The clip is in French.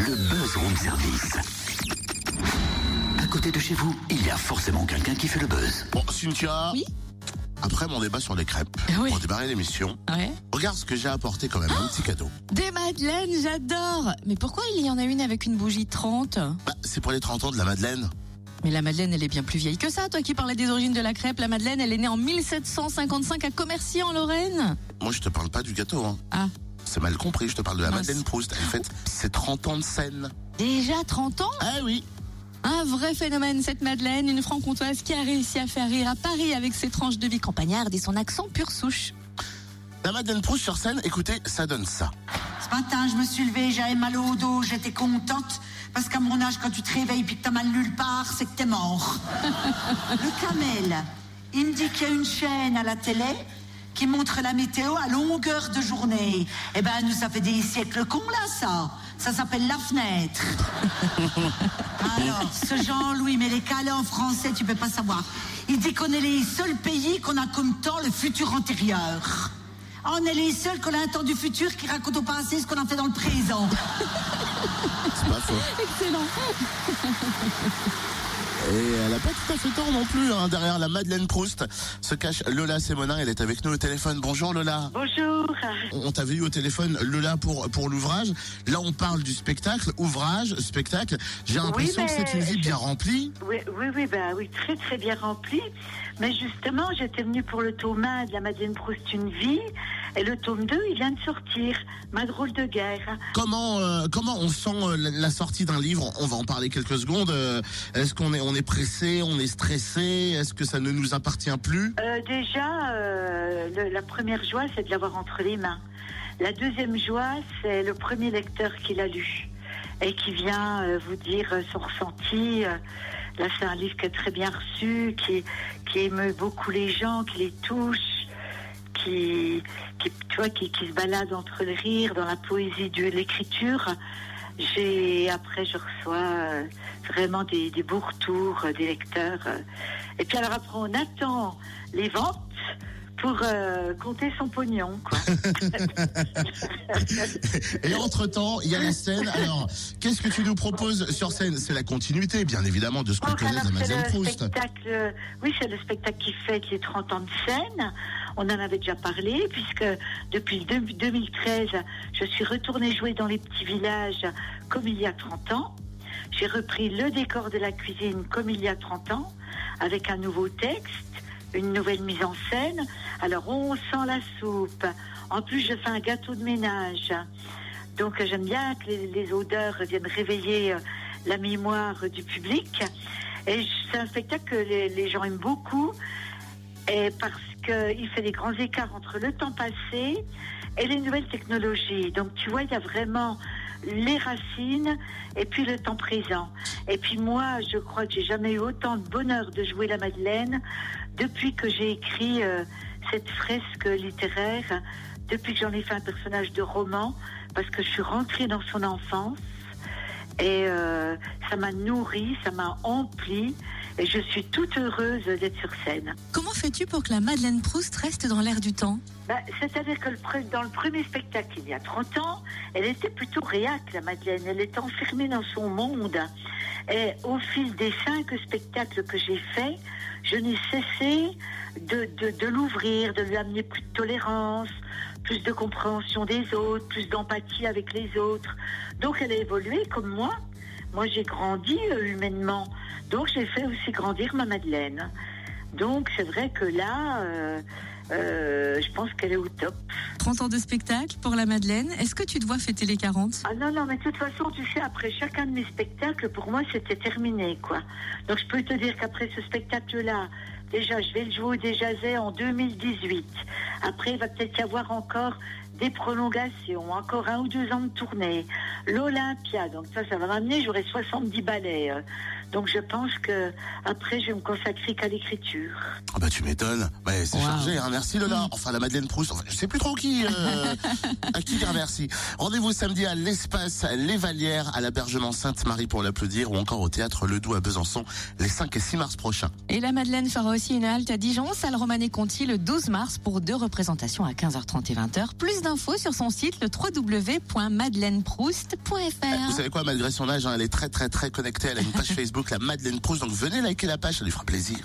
le buzz room service. À côté de chez vous, il y a forcément quelqu'un qui fait le buzz. Bon, Cynthia. Oui Après mon débat sur les crêpes, Oui. pour démarrer l'émission, Ouais. regarde ce que j'ai apporté quand même, un petit cadeau. Des madeleines, j'adore Mais pourquoi il y en a une avec une bougie 30 Bah, c'est pour les 30 ans de la Madeleine. Mais la Madeleine, elle est bien plus vieille que ça. Toi qui parlais des origines de la crêpe, la Madeleine, elle est née en 1755 à Commercy en Lorraine. Moi, je te parle pas du gâteau, hein. Ah, C'est mal compris, je te parle de la Mince. Madeleine Proust. Elle fête ses 30 ans de scène. déjà 30 ans Ah oui Un vrai phénomène, cette Madeleine, une franc-comtoise qui a réussi à faire rire à Paris avec ses tranches de vie campagnarde et son accent pure souche. La Madeleine Proust sur scène, écoutez, ça donne ça. Ce matin, je me suis levée, j'avais mal au dos, j'étais contente. Parce qu'à mon âge, quand tu te réveilles puis que t'as mal nulle part, c'est que t'es mort. Le camel, il me dit qu'il y a une chaîne à la télé qui montre la météo à longueur de journée. Eh ben, nous, ça fait des siècles qu'on l'a, ça. Ça s'appelle la fenêtre. Alors, ce Jean-Louis, mais les calés en français, tu peux pas savoir. Il dit qu'on est les seuls pays qu'on a comme temps le futur antérieur. On est les seuls qu'on a un temps du futur qui raconte au passé ce qu'on a fait dans le présent. C'est pas faux. Excellent Et elle a pas tout à fait tort non plus. hein. Derrière la Madeleine Proust se cache Lola Sémonin. Elle est avec nous au téléphone. Bonjour Lola. Bonjour. On t'avait eu au téléphone Lola pour pour l'ouvrage. Là, on parle du spectacle, ouvrage, spectacle. J'ai l'impression que c'est une vie je- bien remplie. Oui, oui, oui, bah oui, très très bien rempli. Mais justement, j'étais venue pour le tome 1 de la Madeleine Proust Une vie, et le tome 2, il vient de sortir, Ma drôle de guerre. Comment euh, comment on sent euh, la, la sortie d'un livre? On va en parler quelques secondes. Euh, Est-ce qu'on est on est pressé, on est stressé? Est-ce que ça ne nous appartient plus? Euh, déjà, euh, le- la première joie, c'est de l'avoir entre les mains. La deuxième joie, c'est le premier lecteur qui l'a lu et qui vient euh, vous dire euh, son ressenti. Euh, Là, c'est un livre qui est très bien reçu, qui, qui émeut beaucoup les gens, qui les touche, qui, qui, tu vois, qui, qui se balade entre le rire, dans la poésie de l'écriture. J'ai après, je reçois euh, vraiment des, des beaux retours euh, des lecteurs. euh. Et puis alors après, on attend les ventes pour euh, compter son pognon. Quoi. Et entre temps, il y a la scène. Alors, qu'est-ce que tu nous proposes sur scène? C'est la continuité, bien évidemment, de ce qu'on connaît le Proust. spectacle, oui, c'est le spectacle qui fête les 30 ans de scène. On en avait déjà parlé, puisque depuis le deux- 2013, je suis retournée jouer dans les petits villages comme il y a 30 ans. J'ai repris le décor de la cuisine comme il y a 30 ans, avec un nouveau texte, une nouvelle mise en scène. Alors, on sent la soupe. En plus, je fais un gâteau de ménage. Donc j'aime bien que les, odeurs viennent réveiller euh, la mémoire du public. Et c'est un spectacle que les gens aiment beaucoup. Et parce qu'il fait des grands écarts entre le temps passé et les nouvelles technologies. Donc tu vois, il y a vraiment les racines et puis le temps présent. Et puis moi, je crois que j'ai jamais eu autant de bonheur de jouer la Madeleine depuis que j'ai écrit euh, cette fresque littéraire, depuis que j'en ai fait un personnage de roman, parce que je suis rentrée dans son enfance et euh, ça m'a nourri, ça m'a empli et je suis toute heureuse d'être sur scène. Comment fais-tu pour que la Madeleine Proust reste dans l'air du temps? Bah, C'est-à-dire que le dans le premier spectacle, il y a 30 ans, elle était plutôt réac, la Madeleine. Elle était enfermée dans son monde. Et au fil des cinq spectacles que j'ai faits, je n'ai cessé de, de, de l'ouvrir, de lui amener plus de tolérance, plus de compréhension des autres, plus d'empathie avec les autres. Donc elle a évolué comme moi. Moi, j'ai grandi euh, humainement. Donc j'ai fait aussi grandir ma Madeleine. Donc c'est vrai que là, euh, euh, je pense qu'elle est au top. 30 ans de spectacle pour la Madeleine. Est-ce que tu te vois fêter les 40 Ah non, non, mais de toute façon, tu sais, après chacun de mes spectacles, pour moi, c'était terminé, quoi. Donc je peux te dire qu'après ce spectacle-là, déjà, je vais le jouer au Déjazet en 2018. Après, il va peut-être y avoir encore des prolongations, encore un ou deux ans de tournée. L'Olympia, donc ça, ça va m'amener, j'aurai 70 ballets. euh. Donc je pense que après, je vais me consacrer qu'à l'écriture. Ah bah tu m'étonnes. Ouais, c'est Wow. chargé, hein. Merci Lola. Enfin la Madeleine Proust. Enfin, je sais plus trop qui. Euh, à qui dire merci. Rendez-vous samedi à l'espace Les Valières à l'hébergement Sainte-Marie pour l'applaudir ou encore au théâtre Ledoux à Besançon les 5 et 6 mars prochains. Et la Madeleine fera aussi une halte à Dijon, salle Romanée Conti, le 12 mars pour deux représentations à 15h30 et 20h. Plus d'infos sur son site le www.madeleineproust.fr. Vous savez quoi, malgré son âge, hein, elle est très très très connectée. Elle a une page Facebook, la Madeleine Proust. Donc venez liker la page, ça lui fera plaisir.